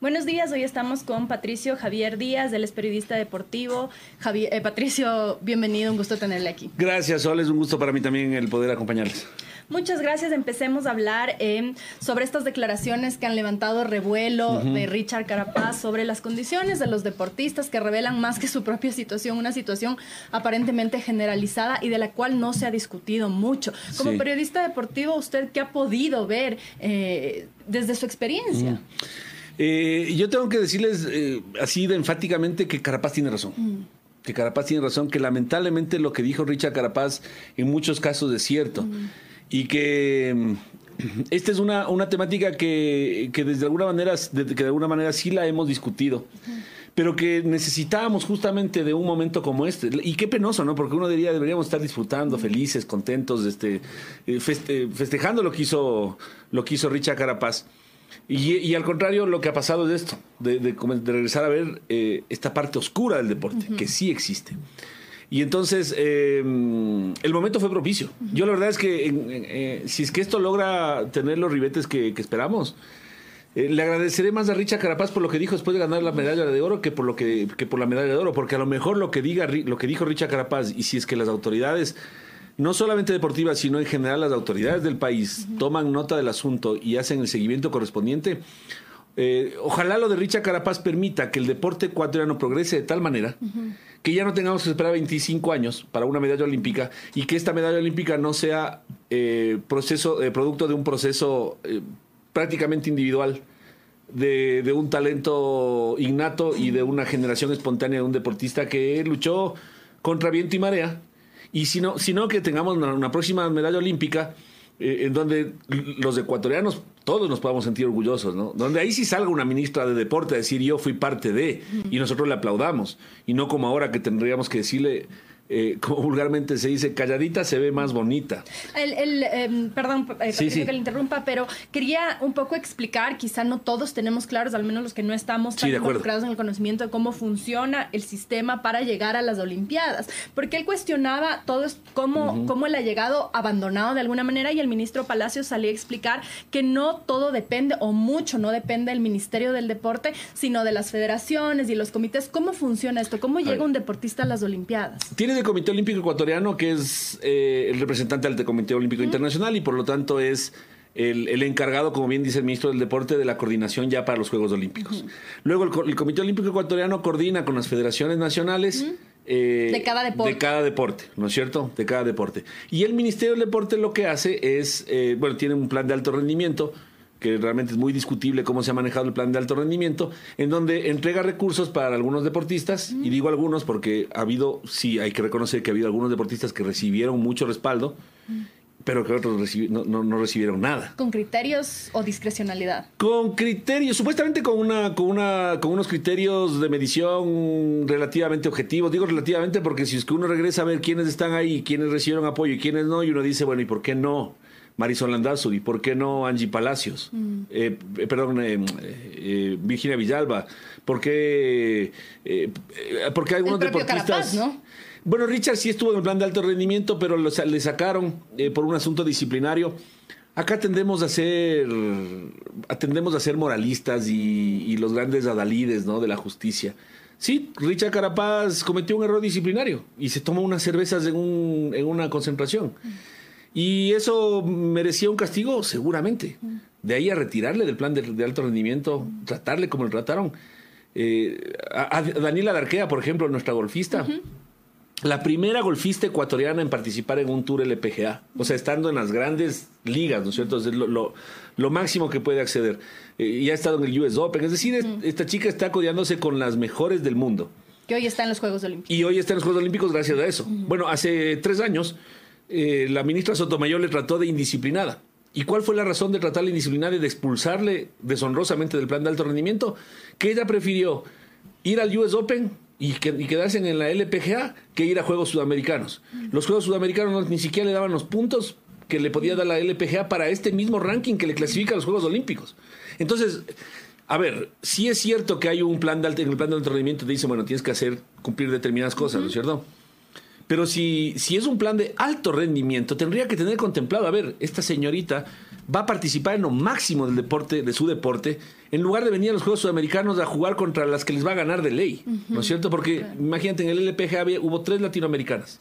Buenos días, hoy estamos con Patricio Javier Díaz, él es periodista deportivo. Eh, Patricio, bienvenido, un gusto tenerle aquí. Gracias, Sol, es un gusto para mí también el poder acompañarles. Muchas gracias. Empecemos a hablar eh, sobre estas declaraciones que han levantado revuelo de Richard Carapaz sobre las condiciones de los deportistas que revelan más que su propia situación, una situación aparentemente generalizada y de la cual no se ha discutido mucho. Como periodista deportivo, ¿usted qué ha podido ver eh, desde su experiencia? Eh, yo tengo que decirles así de enfáticamente que Carapaz tiene razón. Que Carapaz tiene razón, que lamentablemente lo que dijo Richard Carapaz en muchos casos es cierto y que mm, esta es una, una temática que, que, desde alguna manera, que de alguna manera sí la hemos discutido. Pero que necesitábamos justamente de un momento como este. Y qué penoso, ¿no? Porque uno diría, deberíamos estar disfrutando, felices, contentos, este, eh, festejando lo que hizo, lo que hizo Richard Carapaz. Y, y, al contrario, lo que ha pasado es esto, de, de, regresar a ver eh, esta parte oscura del deporte, que sí existe. Y entonces, eh, el momento fue propicio. Yo la verdad es que eh, si es que esto logra tener los ribetes que, esperamos, eh, le agradeceré más a Richa Carapaz por lo que dijo después de ganar la medalla de oro que por lo que, por la medalla de oro, porque a lo mejor lo que diga lo que dijo Richa Carapaz y si es que las autoridades no solamente deportivas, sino en general las autoridades del país toman nota del asunto y hacen el seguimiento correspondiente, ojalá lo de Richa Carapaz permita que el deporte ecuatoriano progrese de tal manera que ya no tengamos que esperar 25 años para una medalla olímpica y que esta medalla olímpica no sea eh, proceso, eh, producto de un proceso eh, prácticamente individual. De, de, un talento innato y de una generación espontánea de un deportista que luchó contra viento y marea. Y sino, sino que tengamos una próxima medalla olímpica eh, en donde los ecuatorianos todos nos podamos sentir orgullosos, ¿no? Donde ahí sí salga una ministra de deporte a decir yo fui parte de y nosotros le aplaudamos y no como ahora que tendríamos que decirle eh, como vulgarmente se dice, calladita se ve más bonita. El, em, perdón, eh, que le interrumpa, pero quería un poco explicar, quizá no todos tenemos claros, al menos los que no estamos tan involucrados en el conocimiento de cómo funciona el sistema para llegar a las Olimpiadas, porque él cuestionaba todo cómo, cómo él ha llegado abandonado de alguna manera y el ministro Palacio salía a explicar que no todo depende, o mucho no depende del Ministerio del Deporte, sino de las federaciones y los comités. ¿Cómo funciona esto? ¿Cómo llega un deportista a las Olimpiadas? Tienes el Comité Olímpico Ecuatoriano, que es eh, el representante del Comité Olímpico Internacional y por lo tanto es el, encargado, como bien dice el ministro del Deporte, de la coordinación ya para los Juegos Olímpicos. Luego el, Comité Olímpico Ecuatoriano coordina con las federaciones nacionales. Eh, de cada deporte. De cada deporte, ¿no es cierto? De cada deporte. Y el Ministerio del Deporte lo que hace es, eh, bueno, tiene un plan de alto rendimiento que realmente es muy discutible cómo se ha manejado el plan de alto rendimiento, en donde entrega recursos para algunos deportistas, y digo algunos porque ha habido, sí, hay que reconocer que ha habido algunos deportistas que recibieron mucho respaldo, pero que otros no, no, recibieron nada. ¿Con criterios o discrecionalidad? Con criterios, supuestamente con, una, con, una, con unos criterios de medición relativamente objetivos. Digo relativamente porque si es que uno regresa a ver quiénes están ahí, quiénes recibieron apoyo y quiénes no, y uno dice, bueno, ¿y por qué no? Marisol y ¿por qué no Angie Palacios? Mm. Eh, eh, perdón, eh, Virginia Villalba, ¿por qué, porque algunos deportistas... ¿no? Bueno, Richard sí estuvo en el plan de alto rendimiento, pero le sacaron por un asunto disciplinario. Acá tendemos a ser, atendemos a ser moralistas y, los grandes adalides ¿no? de la justicia. Sí, Richard Carapaz cometió un error disciplinario y se tomó unas cervezas en, un, en una concentración. Mm. Y eso merecía un castigo, seguramente. De ahí a retirarle del plan de, alto rendimiento, tratarle como le trataron. Eh, a, Daniela Darquea, por ejemplo, nuestra golfista, la primera golfista ecuatoriana en participar en un Tour LPGA, o sea, estando en las grandes ligas, ¿no es cierto? Es lo, lo, máximo que puede acceder. Eh, y ha estado en el US Open, es decir, esta chica está codeándose con las mejores del mundo. Que hoy está en los Juegos Olímpicos. Y hoy está en los Juegos Olímpicos gracias a eso. Bueno, hace tres años eh, la ministra Sotomayor le trató de indisciplinada. ¿Y cuál fue la razón de tratarle indisciplinada y de expulsarle deshonrosamente del plan de alto rendimiento? Que ella prefirió ir al US Open y, quedarse en la LPGA que ir a Juegos Sudamericanos. Los Juegos Sudamericanos ni siquiera le daban los puntos que le podía dar la LPGA para este mismo ranking que le clasifica a los Juegos Olímpicos. Entonces, a ver, sí es cierto que hay un plan de alto, en el plan de alto rendimiento te dice, bueno, tienes que hacer, cumplir determinadas cosas, ¿no es cierto? Pero si, si es un plan de alto rendimiento, tendría que tener contemplado, a ver, esta señorita va a participar en lo máximo del deporte, de su deporte, en lugar de venir a los Juegos Sudamericanos a jugar contra las que les va a ganar de ley, ¿no es cierto? Porque imagínate, en el LPGA hubo tres latinoamericanas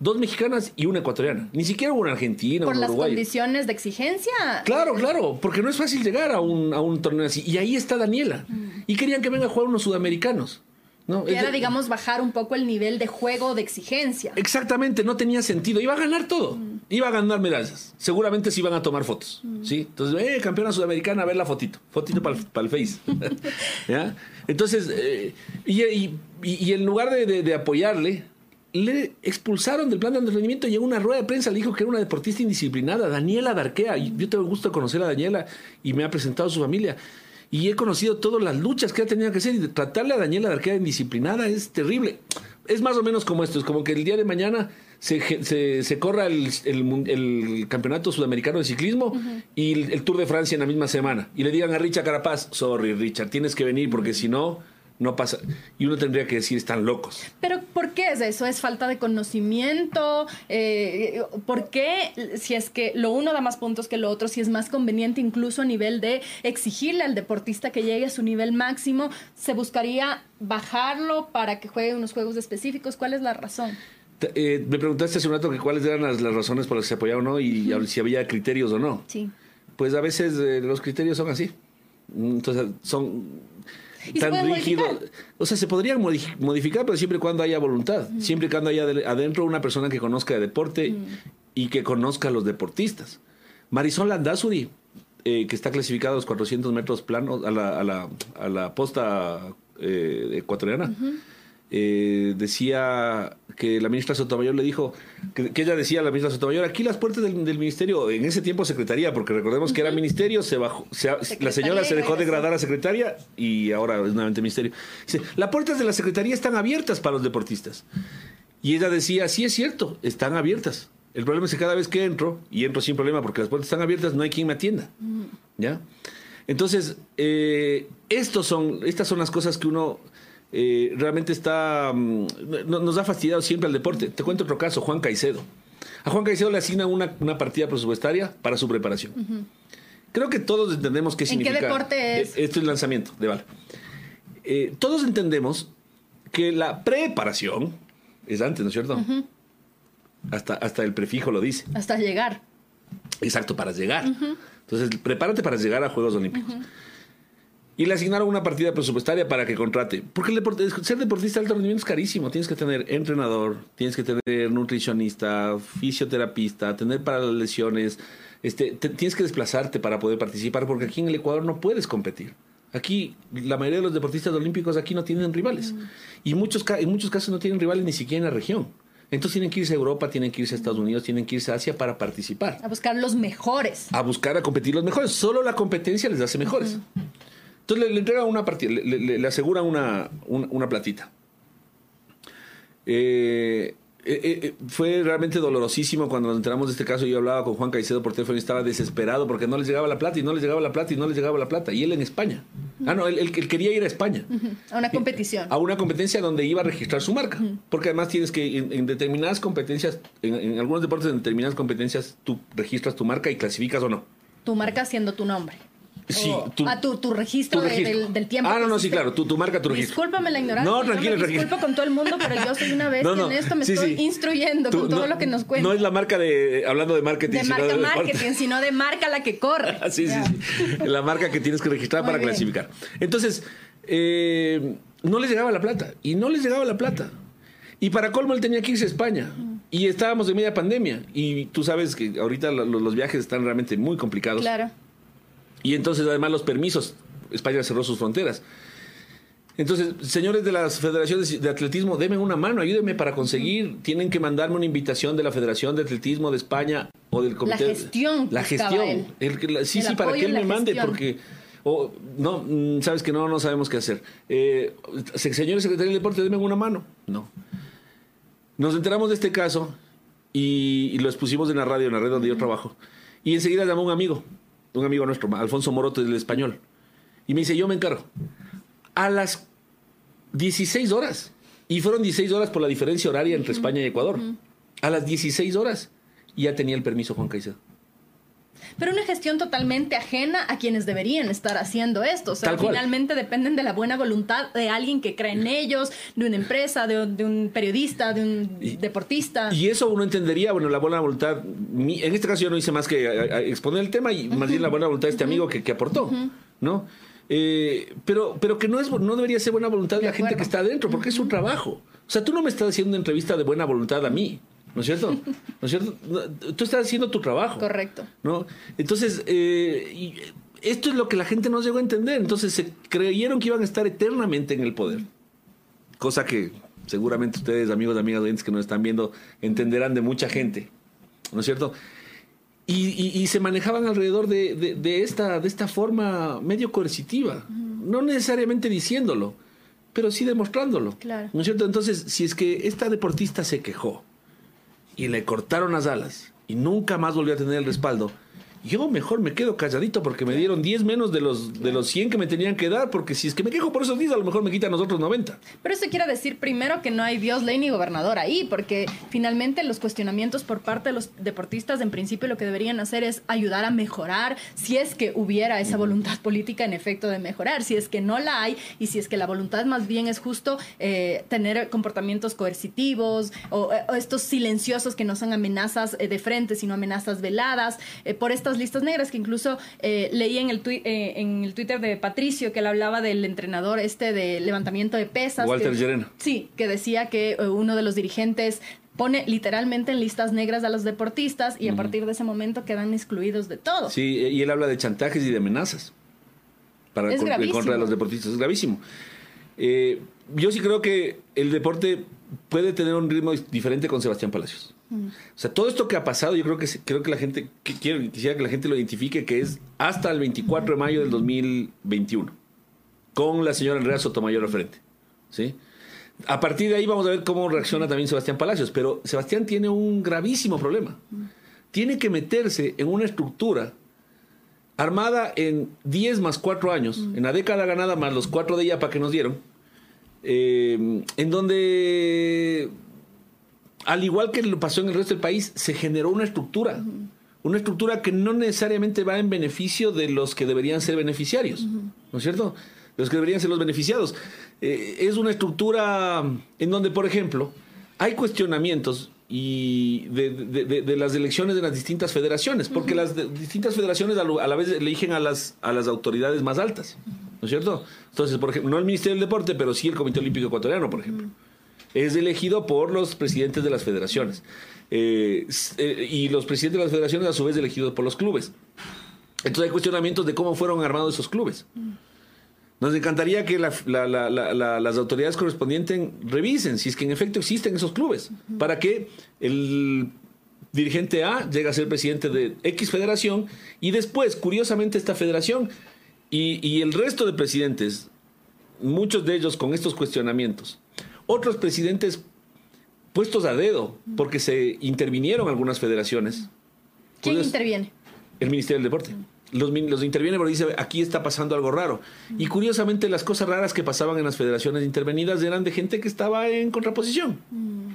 dos mexicanas y una ecuatoriana. Ni siquiera una argentina, ¿Por las condiciones de exigencia? Claro, claro, porque no es fácil llegar a un, a un torneo así. Y ahí está Daniela. Y querían que venga a jugar unos sudamericanos. ¿No? Que era, digamos, bajar un poco el nivel de juego de exigencia. Exactamente, no tenía sentido. Iba a ganar todo. Mm. Iba a ganar medallas. Seguramente se iban a tomar fotos. Mm. ¿sí? Entonces, eh, campeona sudamericana, a ver la fotito. Fotito para el Face. ¿Ya? Entonces, eh, y, y, y, en lugar de, de apoyarle, le expulsaron del plan de entrenamiento y en una rueda de prensa le dijo que era una deportista indisciplinada, Daniela Darquea. Yo tengo el gusto de conocer a Daniela y me ha presentado a su familia. Y he conocido todas las luchas que ha tenido que hacer y tratarle a Daniela Darquea indisciplinada es terrible. Es más o menos como esto, es como que el día de mañana se, se, corra el, el, campeonato sudamericano de ciclismo y el, el, Tour de Francia en la misma semana. Y le digan a Richard Carapaz, sorry Richard, tienes que venir porque si no no pasa. Y uno tendría que decir, están locos. Pero ¿por qué es eso? ¿Es falta de conocimiento? Eh, ¿Por qué, si es que lo uno da más puntos que lo otro, si es más conveniente incluso a nivel de exigirle al deportista que llegue a su nivel máximo, se buscaría bajarlo para que juegue unos juegos específicos? ¿Cuál es la razón? Eh, me preguntaste hace un rato que cuáles eran las, razones por las que se apoyaba o no y si había criterios o no. Sí. Pues a veces eh, los criterios son así. Entonces, son tan rígido. O sea, se podrían modificar, pero siempre y cuando haya voluntad. Siempre y cuando haya adentro una persona que conozca de deporte y que conozca a los deportistas. Marisol Landazuri, eh, que está clasificada a los 400 metros planos, a la, a la, a la posta eh, ecuatoriana. Eh, decía que la ministra Sotomayor le dijo, que, ella decía a la ministra Sotomayor, aquí las puertas del, ministerio, en ese tiempo secretaría, porque recordemos que era ministerio, se bajó, la señora se dejó degradar a secretaria y ahora es nuevamente ministerio. Dice, las puertas de la secretaría están abiertas para los deportistas. Y ella decía, sí es cierto, están abiertas. El problema es que cada vez que entro, y entro sin problema porque las puertas están abiertas, no hay quien me atienda. ¿Ya? Entonces, eh, estos son, estas son las cosas que uno eh, realmente está mm, nos ha fastidiado siempre al deporte. Te cuento otro caso, Juan Caicedo. A Juan Caicedo le asigna una, partida presupuestaria para su preparación. Creo que todos entendemos qué significa. ¿En qué deporte es? Esto es lanzamiento de bala. Eh, todos entendemos que la preparación es antes, ¿no es cierto? hasta, hasta el prefijo lo dice. Hasta llegar. Exacto, para llegar. Entonces, prepárate para llegar a Juegos Olímpicos. Y le asignaron una partida presupuestaria para que contrate. Porque el ser deportista de alto rendimiento es carísimo. Tienes que tener entrenador, tienes que tener nutricionista, fisioterapista, tener para las lesiones. Este, tienes que desplazarte para poder participar porque aquí en el Ecuador no puedes competir. Aquí la mayoría de los deportistas olímpicos aquí no tienen rivales. Mm. Y muchos, en muchos casos no tienen rivales ni siquiera en la región. Entonces tienen que irse a Europa, tienen que irse a Estados Unidos, tienen que irse a Asia para participar. A buscar los mejores. A buscar a competir los mejores. Solo la competencia les hace mejores. Entonces le, entregan una partida, le, le, aseguran una, una, platita. Eh, eh, eh, fue realmente dolorosísimo cuando nos enteramos de este caso. Yo hablaba con Juan Caicedo por teléfono y estaba desesperado porque no les llegaba la plata y no les llegaba la plata y no les llegaba la plata. Y él en España. Ah, no, él, quería ir a España. A una competición. A una competencia donde iba a registrar su marca. Porque además tienes que, en, determinadas competencias, en, en, algunos deportes, en determinadas competencias, tú registras tu marca y clasificas o no. Tu marca siendo tu nombre. Sí, tu, ah, tu, tu registro, del, tiempo. Ah, no, no, sí, claro, tu, tu marca, tu registro. Discúlpame la ignorancia. No, tranquilo, tranquilo. Disculpo con todo el mundo, pero yo soy una vez en esto me estoy instruyendo con todo lo que nos cuenta. No es la marca de, hablando de marketing, de marca marketing, sino de marca la que corre. sí, sí, sí. La marca que tienes que registrar para clasificar. Entonces, eh, no les llegaba la plata. Y no les llegaba la plata. Y para colmo él tenía que irse a España. Y estábamos en media pandemia. Y tú sabes que ahorita los viajes están realmente muy complicados. Claro. Y entonces además los permisos, España cerró sus fronteras. Entonces, señores de las federaciones de atletismo, denme una mano, ayúdenme para conseguir. Tienen que mandarme una invitación de la Federación de Atletismo de España o del comité. La gestión. La gestión. sí, sí, para que él me mande, porque. no, mm, sabes que no, no sabemos qué hacer. Eh, señores secretarios de deporte, denme una mano. No. Nos enteramos de este caso y, y lo expusimos en la radio, en la red donde yo trabajo. Y enseguida llamó un amigo un amigo nuestro, Alfonso Moroto del español. Y me dice, yo me encargo. A las 16 horas. Y fueron 16 horas por la diferencia horaria entre España y Ecuador. A las 16 horas ya tenía el permiso Juan Caicedo. Pero una gestión totalmente ajena a quienes deberían estar haciendo esto. O sea, finalmente dependen de la buena voluntad de alguien que cree en ellos, de una empresa, de, un periodista, de un deportista. Y eso uno entendería, bueno, la buena voluntad. en este caso yo no hice más que exponer el tema y más bien la buena voluntad de este amigo que, que aportó, ¿no? Eh, pero, pero que no, es, no debería ser buena voluntad de, la gente que está adentro, porque es su trabajo. O sea, tú no me estás haciendo una entrevista de buena voluntad a mí. ¿No es cierto? ¿No es cierto? Tú estás haciendo tu trabajo. Correcto. ¿No? Entonces, eh, esto es lo que la gente no llegó a entender. Entonces, se creyeron que iban a estar eternamente en el poder. Cosa que seguramente ustedes, amigos amigas que nos están viendo, entenderán de mucha gente. ¿No es cierto? Y, se manejaban alrededor de, esta, de esta forma medio coercitiva. No necesariamente diciéndolo, pero sí demostrándolo. Claro. ¿No es cierto? Entonces, si es que esta deportista se quejó y le cortaron las alas y nunca más volvió a tener el respaldo, yo mejor me quedo calladito porque me dieron 10 menos de los, de los 100 que me tenían que dar, porque si es que me quejo por esos 10, a lo mejor me quitan los otros 90. Pero eso quiere decir primero que no hay Dios, ley ni gobernador ahí, porque finalmente los cuestionamientos por parte de los deportistas, en principio lo que deberían hacer es ayudar a mejorar, si es que hubiera esa voluntad política en efecto de mejorar, si es que no la hay y si es que la voluntad más bien es justo eh, tener comportamientos coercitivos o, estos silenciosos que no son amenazas eh, de frente, sino amenazas veladas, eh, por estas listas negras, que incluso eh, leí en el, eh, en el Twitter de Patricio que él hablaba del entrenador este de levantamiento de pesas. Walter que, Sí, que decía que eh, uno de los dirigentes pone literalmente en listas negras a los deportistas y a partir de ese momento quedan excluidos de todo. Sí, y él habla de chantajes y de amenazas para es en contra de los deportistas. Es gravísimo. yo sí creo que el deporte puede tener un ritmo diferente con Sebastián Palacios. O sea, todo esto que ha pasado, yo creo que creo que la gente, que quiero, quisiera que la gente lo identifique, que es hasta el 24 de mayo del 2021, con la señora Andrea Sotomayor al frente. ¿sí? A partir de ahí vamos a ver cómo reacciona también Sebastián Palacios, pero Sebastián tiene un gravísimo problema. Tiene que meterse en una estructura armada en 10 más 4 años, en la década ganada más los 4 de para que nos dieron, eh, en donde al igual que lo pasó en el resto del país, se generó una estructura. Una estructura que no necesariamente va en beneficio de los que deberían ser beneficiarios. ¿No es cierto? Los que deberían ser los beneficiados. Eh, es una estructura en donde, por ejemplo, hay cuestionamientos y de, las elecciones de las distintas federaciones, porque las distintas federaciones a, la vez eligen a las, a las autoridades más altas, ¿no es cierto? Entonces, por ejemplo, no el Ministerio del Deporte, pero sí el Comité Olímpico Ecuatoriano, por ejemplo es elegido por los presidentes de las federaciones. Eh, eh, y los presidentes de las federaciones a su vez elegidos por los clubes. Entonces hay cuestionamientos de cómo fueron armados esos clubes. Nos encantaría que las autoridades correspondientes revisen si es que en efecto existen esos clubes, para que el dirigente A llegue a ser presidente de X federación y después, curiosamente, esta federación y, y el resto de presidentes, muchos de ellos con estos cuestionamientos, otros presidentes puestos a dedo, porque se intervinieron algunas federaciones. ¿Quién interviene? El Ministerio del Deporte. Los, los, interviene porque dice, aquí está pasando algo raro. Y curiosamente las cosas raras que pasaban en las federaciones intervenidas eran de gente que estaba en contraposición.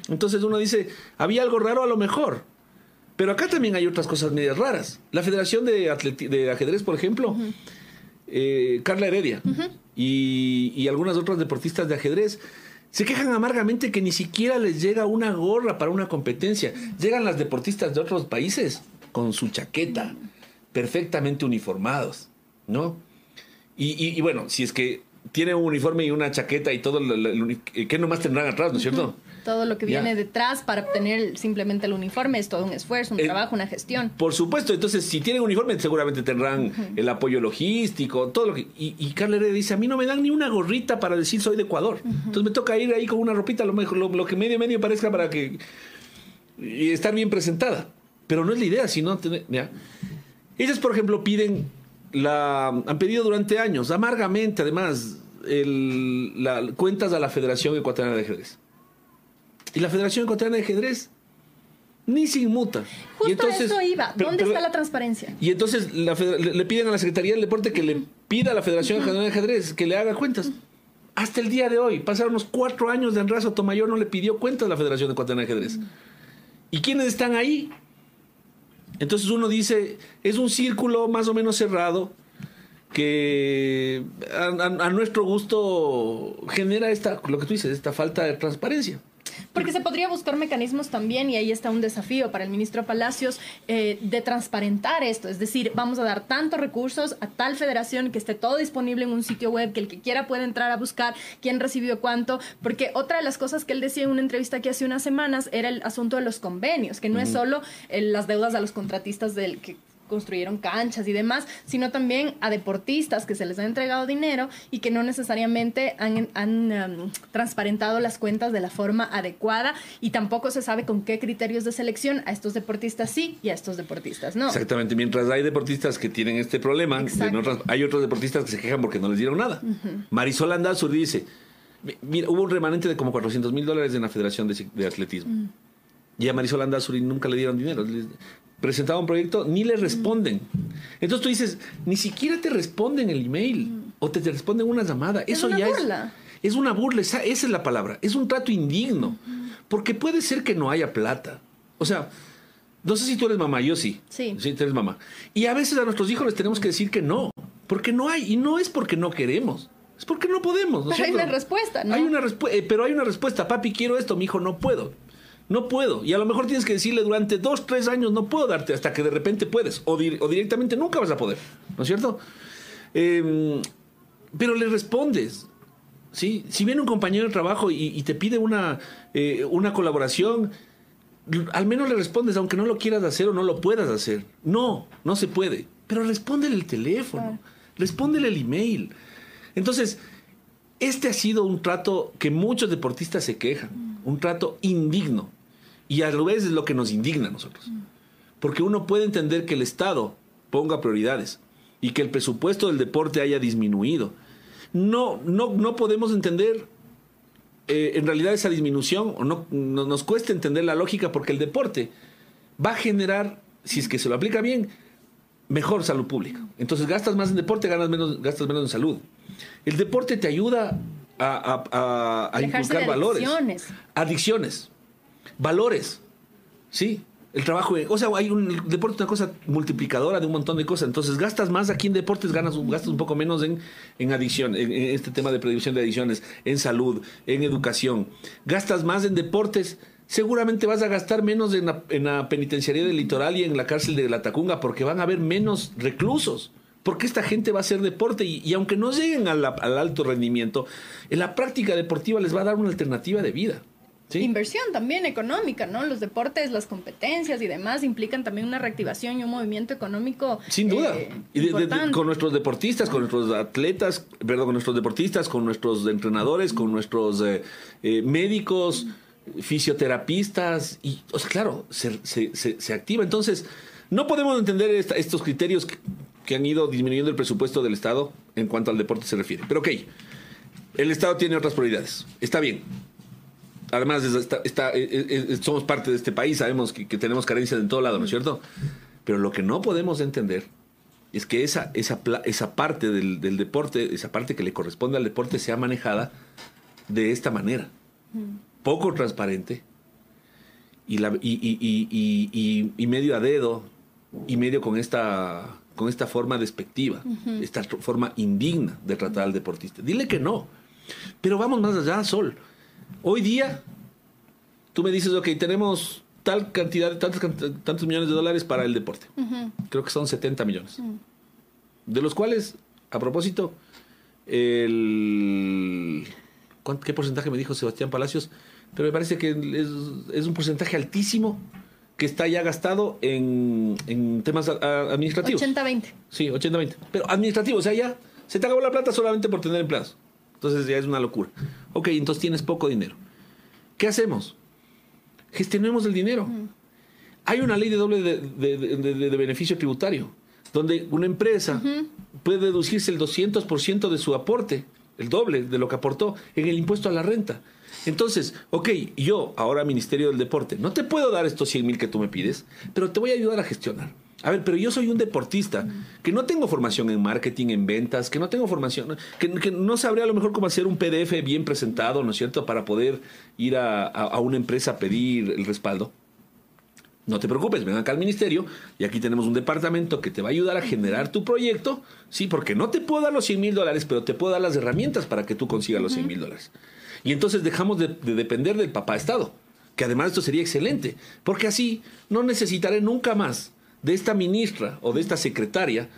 Entonces uno dice, había algo raro a lo mejor. Pero acá también hay otras cosas medias raras. La Federación de, de Ajedrez, por ejemplo, eh, Carla Heredia y, y algunas otras deportistas de ajedrez se quejan amargamente que ni siquiera les llega una gorra para una competencia. Llegan las deportistas de otros países con su chaqueta, perfectamente uniformados, ¿no? Y, bueno, si es que tiene un uniforme y una chaqueta y todo, ¿qué nomás tendrán atrás, no es cierto? Todo lo que viene detrás para obtener simplemente el uniforme es todo un esfuerzo, un trabajo, una gestión. Por supuesto, entonces si tienen uniforme seguramente tendrán el apoyo logístico, todo lo que... Y, y Carla Heredia dice, a mí no me dan ni una gorrita para decir soy de Ecuador. Entonces me toca ir ahí con una ropita, lo, mejor, lo, que medio medio parezca para que... Y estar bien presentada. Pero no es la idea, sino... Tener, Ellas, por ejemplo, piden... La, han pedido durante años, amargamente además, el, la, cuentas a la Federación Ecuatoriana de Ajedrez. Y la Federación Ecuatoriana de Ajedrez ni se inmuta. Justo y entonces, eso iba. ¿Dónde está la transparencia? Y entonces le, piden a la Secretaría del Deporte que le pida a la Federación Ecuatoriana de Ajedrez que le haga cuentas. Hasta el día de hoy, pasaron unos cuatro años de Andrés Sotomayor, no le pidió cuentas a la Federación Ecuatoriana de Ajedrez. ¿Y quiénes están ahí? Entonces uno dice, es un círculo más o menos cerrado que a, nuestro gusto genera esta, lo que tú dices, esta falta de transparencia. Porque se podría buscar mecanismos también, y ahí está un desafío para el ministro Palacios, eh, de transparentar esto. Es decir, vamos a dar tantos recursos a tal federación que esté todo disponible en un sitio web, que el que quiera pueda entrar a buscar quién recibió cuánto. Porque otra de las cosas que él decía en una entrevista que hace unas semanas era el asunto de los convenios, que no es solo eh, las deudas a los contratistas del que construyeron canchas y demás, sino también a deportistas que se les ha entregado dinero y que no necesariamente han, um, transparentado las cuentas de la forma adecuada y tampoco se sabe con qué criterios de selección a estos deportistas sí y a estos deportistas no. Exactamente, mientras hay deportistas que tienen este problema, hay otros deportistas que se quejan porque no les dieron nada. Marisol Andazur dice, mira, hubo un remanente de como 400 mil dólares en la Federación de, Atletismo. Mm. Y a Marisol Andazuri nunca le dieron dinero presentaba un proyecto, ni le responden. Entonces tú dices, ni siquiera te responden el email o te, responden una llamada. Eso una ya burla. es. Es una burla, esa, es la palabra. Es un trato indigno. Porque puede ser que no haya plata. O sea, no sé si tú eres mamá, yo sí. Sí. Sí, tú eres mamá. Y a veces a nuestros hijos les tenemos que decir que no. Porque no hay. Y no es porque no queremos. Es porque no podemos. pero hay una respuesta, ¿no? Hay una respuesta, eh, pero hay una respuesta. Papi, quiero esto. Mi hijo, no puedo. No puedo. Y a lo mejor tienes que decirle durante dos, tres años, no puedo darte, hasta que de repente puedes. O, directamente nunca vas a poder. ¿No es cierto? Em, pero le respondes. ¿sí? Si viene un compañero de trabajo y, te pide una, eh, una colaboración, al menos le respondes, aunque no lo quieras hacer o no lo puedas hacer. No, no se puede. Pero respóndele el teléfono, respóndele el email. Entonces, este ha sido un trato que muchos deportistas se quejan, un trato indigno. Y a lo vez es lo que nos indigna a nosotros. Porque uno puede entender que el Estado ponga prioridades y que el presupuesto del deporte haya disminuido. No, no, no podemos entender eh, en realidad esa disminución, o no, nos cuesta entender la lógica, porque el deporte va a generar, si es que se lo aplica bien, mejor salud pública. Entonces gastas más en deporte, ganas menos, gastas menos en salud. El deporte te ayuda a, a, a inculcar valores. Adicciones valores. ¿Sí? El trabajo, o sea, hay un deporte es una cosa multiplicadora de un montón de cosas. Entonces, gastas más aquí en deportes, ganas, gastas un poco menos en, en adicción, en, este tema de predicción de adicciones, en salud, en educación. Gastas más en deportes, seguramente vas a gastar menos en la, en la penitenciaría del litoral y en la cárcel de la Tacunga, porque van a haber menos reclusos. Porque esta gente va a hacer deporte y aunque no lleguen al alto rendimiento, en la práctica deportiva les va a dar una alternativa de vida. Inversión también económica, ¿no? Los deportes, las competencias y demás implican también una reactivación y un movimiento económico. Sin duda. Eh, y con nuestros deportistas, con nuestros atletas, perdón, con nuestros deportistas, con nuestros entrenadores, con nuestros eh, eh, médicos, fisioterapistas. Y, o sea, claro, se, se, se, activa. Entonces, no podemos entender estos criterios que, que han ido disminuyendo el presupuesto del Estado en cuanto al deporte se refiere. Pero ok, el Estado tiene otras prioridades. Está bien además está, eh, eh, eh, somos parte de este país, sabemos que, tenemos carencias en todo lado, ¿no es cierto? Pero lo que no podemos entender es que esa, esa, esa parte del, deporte, esa parte que le corresponde al deporte, sea manejada de esta manera. Poco transparente y, la, y, y, medio a dedo y medio con esta, con esta forma despectiva, esta forma indigna de tratar al deportista. Dile que no. Pero vamos más allá, Sol. Hoy día, tú me dices, ok, tenemos tal cantidad, tantos, tantos millones de dólares para el deporte. Creo que son 70 millones. De los cuales, a propósito, el... ¿Qué porcentaje me dijo Sebastián Palacios? Pero me parece que es, un porcentaje altísimo que está ya gastado en, temas administrativos. 80-20. Sí, 80-20. Pero administrativo, o sea, ya se te acabó la plata solamente por tener empleados. Entonces ya es una locura. Ok, entonces tienes poco dinero. ¿Qué hacemos? Gestionemos el dinero. Hay una ley de doble de, beneficio tributario, donde una empresa puede deducirse el 200% de su aporte, el doble de lo que aportó, en el impuesto a la renta. Entonces, ok, yo, ahora Ministerio del Deporte, no te puedo dar estos 100 mil que tú me pides, pero te voy a ayudar a gestionar. A ver, pero yo soy un deportista que no tengo formación en marketing, en ventas, que no tengo formación, que, no sabría a lo mejor cómo hacer un PDF bien presentado, ¿no es cierto?, para poder ir a, una empresa a pedir el respaldo. No te preocupes, ven acá al ministerio y aquí tenemos un departamento que te va a ayudar a generar tu proyecto, sí, porque no te puedo dar los 100 mil dólares, pero te puedo dar las herramientas para que tú consigas los 100 mil dólares. Y entonces dejamos de, depender del papá Estado, que además esto sería excelente, porque así no necesitaré nunca más de esta ministra o de esta secretaria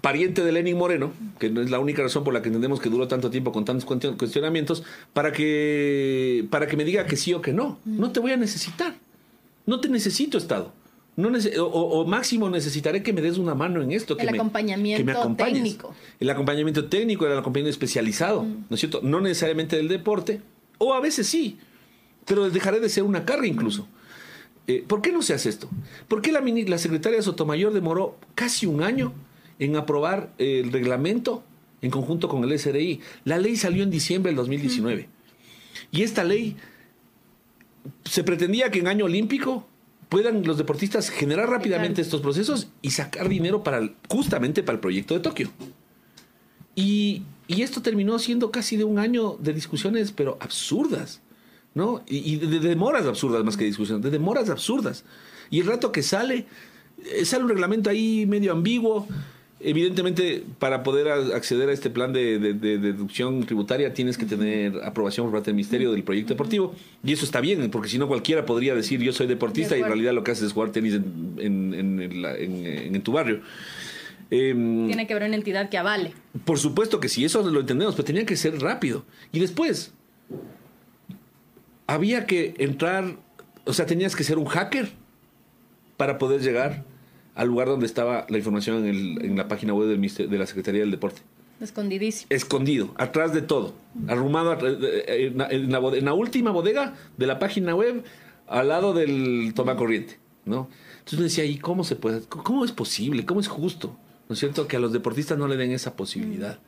pariente de Lenin Moreno, que no es la única razón por la que entendemos que duró tanto tiempo con tantos cuestionamientos, para que, para que me diga que sí o que no. No te voy a necesitar. No te necesito, Estado. No o, máximo necesitaré que me des una mano en esto. Que el acompañamiento técnico. El acompañamiento técnico, el acompañamiento especializado, ¿no es cierto? No necesariamente del deporte, o a veces sí, pero dejaré de ser una carga incluso. Eh, ¿Por qué no se hace esto? ¿Por qué la, la secretaria Sotomayor demoró casi un año en aprobar el reglamento en conjunto con el SRI. La ley salió en diciembre del 2019. Y esta ley se pretendía que en año olímpico puedan los deportistas generar rápidamente estos procesos y sacar dinero para justamente para el proyecto de Tokio. Y, esto terminó siendo casi de un año de discusiones, pero absurdas, ¿no? Y, de, demoras absurdas más que discusiones, de demoras absurdas. Y el rato que sale, eh, sale un reglamento ahí medio ambiguo. Evidentemente, para poder acceder a este plan de, deducción tributaria tienes que tener aprobación por parte del Ministerio del proyecto deportivo. Y eso está bien, porque si no cualquiera podría decir yo soy deportista y en realidad lo que haces es jugar tenis en, tu barrio. Em, Tiene que haber una entidad que avale. Por supuesto que sí, eso lo entendemos, pero tenía que ser rápido. Y después, había que entrar, o sea, tenías que ser un hacker para poder llegar al lugar donde estaba la información en, la página web del, de la Secretaría del Deporte. Escondidísimo. Escondido, atrás de todo. Arrumado en la, última bodega de la página web, al lado del toma corriente. ¿no? Entonces me decía, ¿y cómo se puede? ¿Cómo es posible? ¿Cómo es justo? ¿No es cierto? Que a los deportistas no le den esa posibilidad.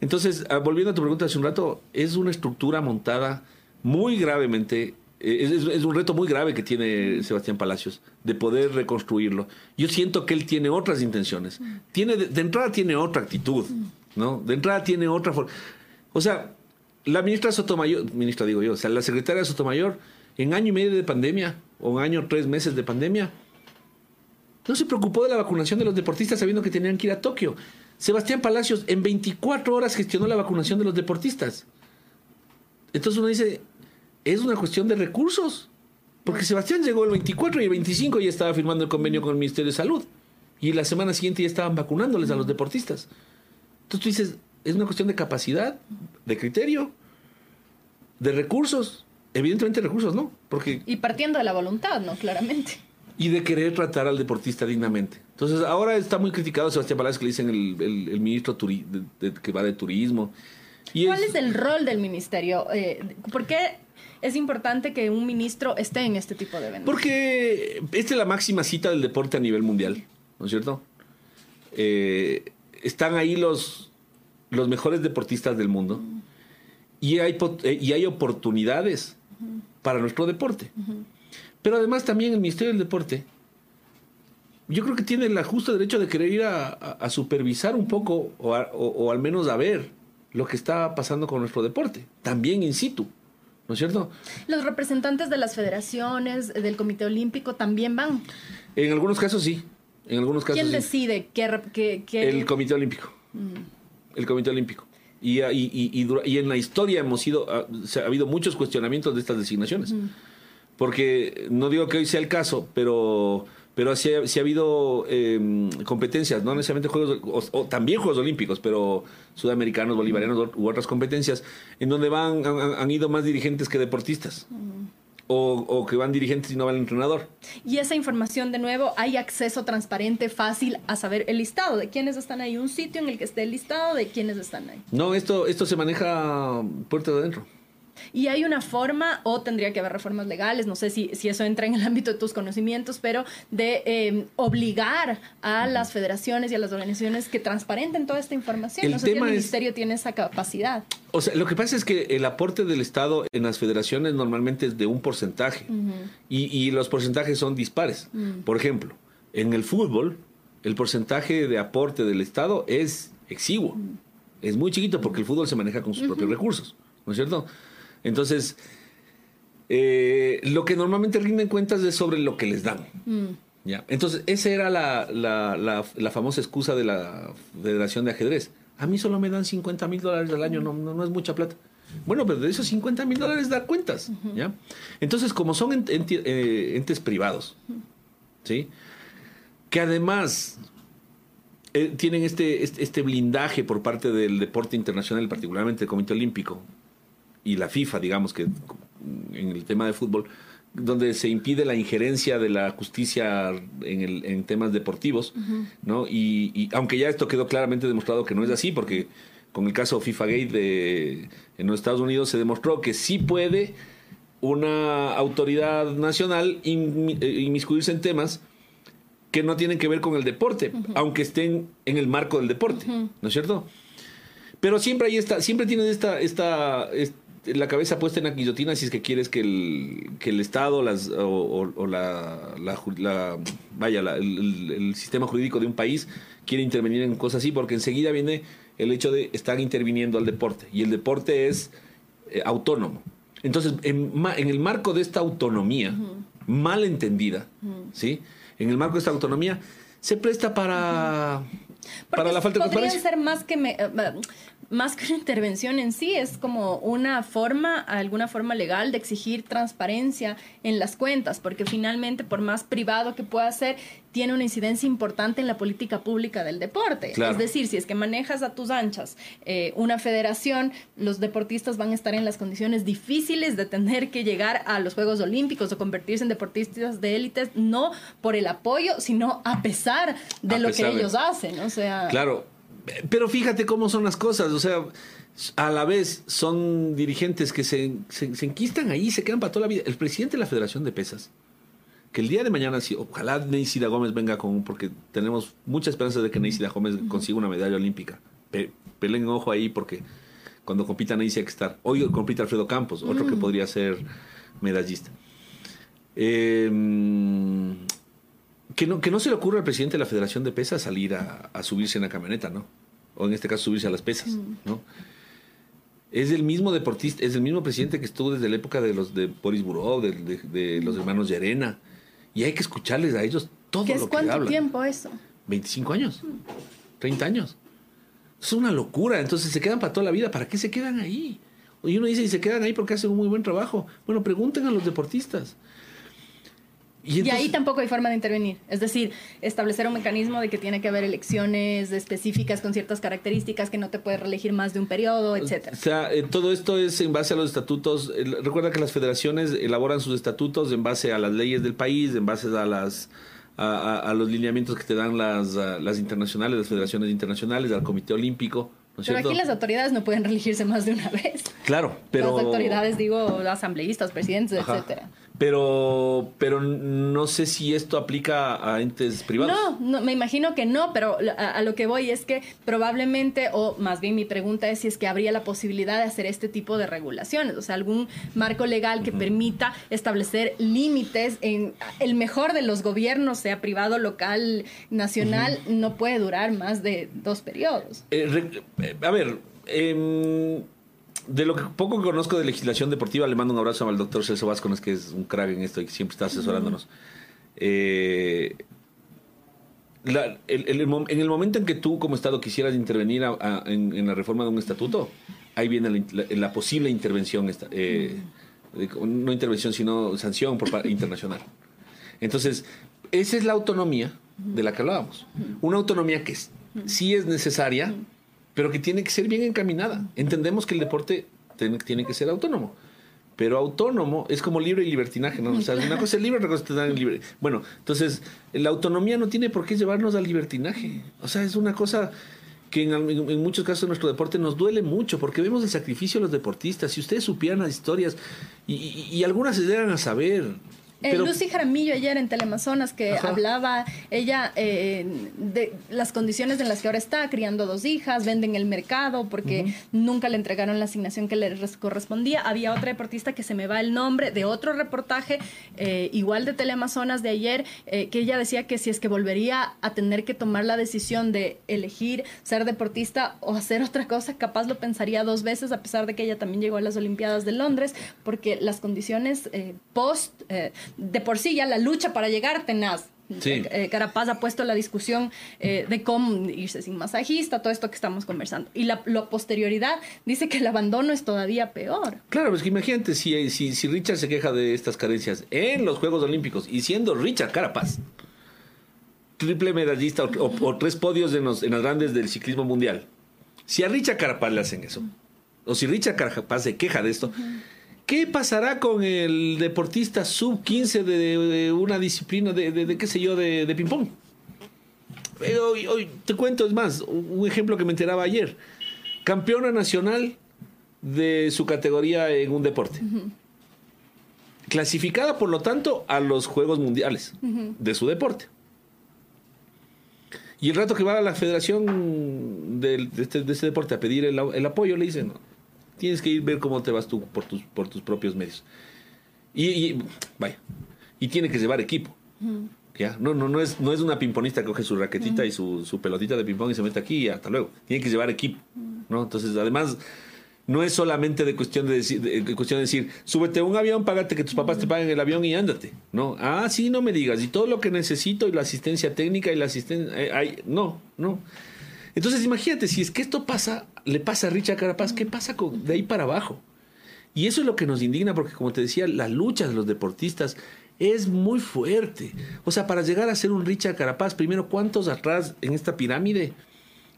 Entonces, ah, volviendo a tu pregunta hace un rato, es una estructura montada muy gravemente es, es, un reto muy grave que tiene Sebastián Palacios de poder reconstruirlo. Yo siento que él tiene otras intenciones. Tiene de, entrada tiene otra actitud, ¿no? De entrada tiene otra forma. O sea, la ministra Sotomayor, ministra digo yo, o sea, la secretaria Sotomayor, en año y medio de pandemia, o en año tres meses de pandemia, no se preocupó de la vacunación de los deportistas sabiendo que tenían que ir a Tokio. Sebastián Palacios en 24 horas gestionó la vacunación de los deportistas. Entonces uno dice, es una cuestión de recursos. Porque Sebastián llegó el 24 y el 25 ya estaba firmando el convenio con el Ministerio de Salud. Y la semana siguiente ya estaban vacunándoles a los deportistas. Entonces tú dices, es una cuestión de capacidad, de criterio, de recursos. Evidentemente recursos, ¿no? Porque... Y partiendo de la voluntad, ¿no? Claramente. Y de querer tratar al deportista dignamente. Entonces ahora está muy criticado Sebastián Palacios que le dicen el, ministro que va de turismo. ¿Cuál es... el rol del ministerio? Eh, ¿Por qué es importante que un ministro esté en este tipo de eventos? Porque esta es la máxima cita del deporte a nivel mundial, ¿no es cierto? Eh, están ahí los, los mejores deportistas del mundo y, hay, eh, y hay oportunidades para nuestro deporte. Pero además también el Ministerio del Deporte, yo creo que tiene el justo derecho de querer ir a, supervisar un poco o, o al menos a ver lo que está pasando con nuestro deporte, también in situ. ¿No es cierto? Los representantes de las federaciones, del Comité Olímpico también van. En algunos casos sí. En algunos casos ¿Quién decide qué, El Comité Olímpico. Mm. El Comité Olímpico. Y, y, en la historia hemos sido, ha, ha, habido muchos cuestionamientos de estas designaciones. Porque no digo que hoy sea el caso, pero pero sí, ha habido em, competencias, no necesariamente Juegos, o, también Juegos Olímpicos, pero sudamericanos, bolivarianos u otras competencias, en donde van han, ido más dirigentes que deportistas. O, que van dirigentes y no va el entrenador. Y esa información, de nuevo, hay acceso transparente, fácil a saber el listado de quiénes están ahí, un sitio en el que esté el listado de quiénes están ahí. No, esto, esto se maneja puerta de adentro. Y hay una forma, o tendría que haber reformas legales, no sé si, si eso entra en el ámbito de tus conocimientos, pero de em, obligar a las federaciones y a las organizaciones que transparenten toda esta información. no sé si el ministerio tiene esa capacidad. O sea, lo que pasa es que el aporte del Estado en las federaciones normalmente es de un porcentaje y, y, los porcentajes son dispares. Mm. Por ejemplo, en el fútbol, el porcentaje de aporte del Estado es exiguo. Mm. Es muy chiquito porque el fútbol se maneja con sus propios recursos, ¿no es cierto? Entonces, eh, lo que normalmente rinden cuentas es sobre lo que les dan. Mm. ¿ya? Entonces, esa era la, la, famosa excusa de la Federación de Ajedrez. A mí solo me dan 50 mil dólares al año, no, no, es mucha plata. Bueno, pero de esos 50 mil dólares da cuentas. ¿ya? Entonces, como son eh, entes privados, ¿sí? que además eh, tienen este, este, este, blindaje por parte del deporte internacional, particularmente el Comité Olímpico y la FIFA, digamos que en el tema de fútbol, donde se impide la injerencia de la justicia en, el, en temas deportivos, ¿no? Y, aunque ya esto quedó claramente demostrado que no es así, porque con el caso FIFA Gate de, en los Estados Unidos se demostró que sí puede una autoridad nacional eh, inmiscuirse en temas que no tienen que ver con el deporte, aunque estén en el marco del deporte, ¿no es cierto? Pero siempre ahí está, siempre tienes esta, esta, la cabeza puesta en la guillotina si es que quieres que el, que el Estado las, o, la, la, vaya, el, sistema jurídico de un país quiere intervenir en cosas así, porque enseguida viene el hecho de estar interviniendo al deporte, y el deporte es eh, autónomo. Entonces, en, en, el marco de esta autonomía, mal entendida, ¿sí? en el marco de esta autonomía, se presta para, para la falta de transparencia. ser más que... Me, eh, más que una intervención en sí, es como una forma, alguna forma legal de exigir transparencia en las cuentas, porque finalmente, por más privado que pueda ser, tiene una incidencia importante en la política pública del deporte. Es decir, si es que manejas a tus anchas eh, una federación, los deportistas van a estar en las condiciones difíciles de tener que llegar a los Juegos Olímpicos o convertirse en deportistas de élites, no por el apoyo, sino a pesar de lo que ellos hacen. O sea, claro, pero fíjate cómo son las cosas, o sea, a la vez son dirigentes que se, se, enquistan ahí, se quedan para toda la vida. El presidente de la Federación de Pesas, que el día de mañana, si, ojalá Neisida Gómez venga con, porque tenemos mucha esperanza de que Neisida Gómez consiga una medalla olímpica. Pe, pelen ojo ahí porque cuando compita Neisida hay que estar. Hoy compite Alfredo Campos, otro que podría ser medallista. Em, que no, que no se le ocurra al presidente de la Federación de Pesas salir a, subirse en la camioneta, ¿no? O en este caso subirse a las pesas, ¿no? Es el mismo deportista, es el mismo presidente que estuvo desde la época de los de Boris Burov, de, los hermanos Llerena. Y hay que escucharles a ellos todo lo que ¿Cuánto tiempo eso? 25 años, 30 años. Es una locura. Entonces se quedan para toda la vida. ¿Para qué se quedan ahí? Y uno dice, y se quedan ahí porque hacen un muy buen trabajo. Bueno, pregunten a los deportistas. Y, ahí tampoco hay forma de intervenir. Es decir, establecer un mecanismo de que tiene que haber elecciones específicas con ciertas características, que no te puedes reelegir más de un periodo, etcétera. O sea, eh, todo esto es en base a los estatutos. Recuerda que las federaciones elaboran sus estatutos en base a las leyes del país, en base a las a, los lineamientos que te dan las, las internacionales, las federaciones internacionales, al Comité Olímpico. pero aquí las autoridades no pueden reelegirse más de una vez. Claro, pero... Las autoridades, digo, asambleístas, presidentes, etcétera. Pero, pero no sé si esto aplica a entes privados. No, me imagino que no, pero a, lo que voy es que probablemente, o más bien mi pregunta es si es que habría la posibilidad de hacer este tipo de regulaciones, o sea, algún marco legal que permita establecer límites en el mejor de los gobiernos, sea privado, local, nacional, no puede durar más de dos periodos. Eh, eh, a ver, eh, de lo que poco conozco de legislación deportiva, le mando un abrazo al doctor Celso Vázquez, que es un crack en esto y que siempre está asesorándonos. Eh, en el momento en que tú, como Estado, quisieras intervenir en, la reforma de un estatuto, ahí viene la, posible intervención, eh, no intervención, sino sanción por internacional. Entonces, esa es la autonomía de la que hablábamos. Una autonomía que sí es necesaria pero que tiene que ser bien encaminada. Entendemos que el deporte tiene que ser autónomo. Pero autónomo es como libre y libertinaje, ¿no? O sea, una cosa es libre, otra cosa es libre. Bueno, entonces, la autonomía no tiene por qué llevarnos al libertinaje. O sea, es una cosa que en, muchos casos nuestro deporte nos duele mucho porque vemos el sacrificio de los deportistas. Si ustedes supieran las historias y, algunas se llegan a saber, Eh, Lucy Jaramillo ayer en Teleamazonas que hablaba, ella eh, de las condiciones en las que ahora está, criando dos hijas, venden el mercado porque nunca le entregaron la asignación que le correspondía. Había otra deportista que se me va el nombre de otro reportaje, eh, igual de Teleamazonas de ayer, que ella decía que si es que volvería a tener que tomar la decisión de elegir ser deportista o hacer otra cosa, capaz lo pensaría dos veces, a pesar de que ella también llegó a las Olimpiadas de Londres, porque las condiciones post de por sí ya la lucha para llegar tenaz. Sí. Eh, Carapaz ha puesto la discusión eh, de cómo irse sin masajista, todo esto que estamos conversando. Y la, posterioridad dice que el abandono es todavía peor. Claro, pues que imagínate si, si, si Richard se queja de estas carencias en los Juegos Olímpicos y siendo Richard Carapaz, triple medallista o, tres podios en, los, en las grandes del ciclismo mundial. Si a Richard Carapaz le hacen eso, o si Richard Carapaz se queja de esto, ¿Qué pasará con el deportista sub 15 de, una disciplina de, qué sé yo, de, ping-pong? Hoy, hoy, te cuento, es más, un ejemplo que me enteraba ayer. Campeona nacional de su categoría en un deporte. Clasificada, por lo tanto, a los Juegos Mundiales de su deporte. Y el rato que va a la federación de, este, ese deporte a pedir el, el apoyo, le dicen, Tienes que ir ver cómo te vas tú por tus, por tus propios medios. Y, vaya, y tiene que llevar equipo. ¿Ya? No, no, no, es, no es una pimponista que coge su raquetita y su, su, pelotita de ping-pong y se mete aquí y hasta luego. Tiene que llevar equipo. ¿no? Entonces, además, no es solamente de cuestión de decir, de, cuestión de decir súbete a un avión, págate que tus papás te paguen el avión y ándate. No, ah, sí, no me digas. Y todo lo que necesito y la asistencia técnica y la asistencia. Eh, no, no. Entonces, imagínate, si es que esto pasa, le pasa a Richard Carapaz, ¿qué pasa con, de ahí para abajo? Y eso es lo que nos indigna, porque como te decía, la lucha de los deportistas es muy fuerte. O sea, para llegar a ser un Richard Carapaz, primero, ¿cuántos atrás en esta pirámide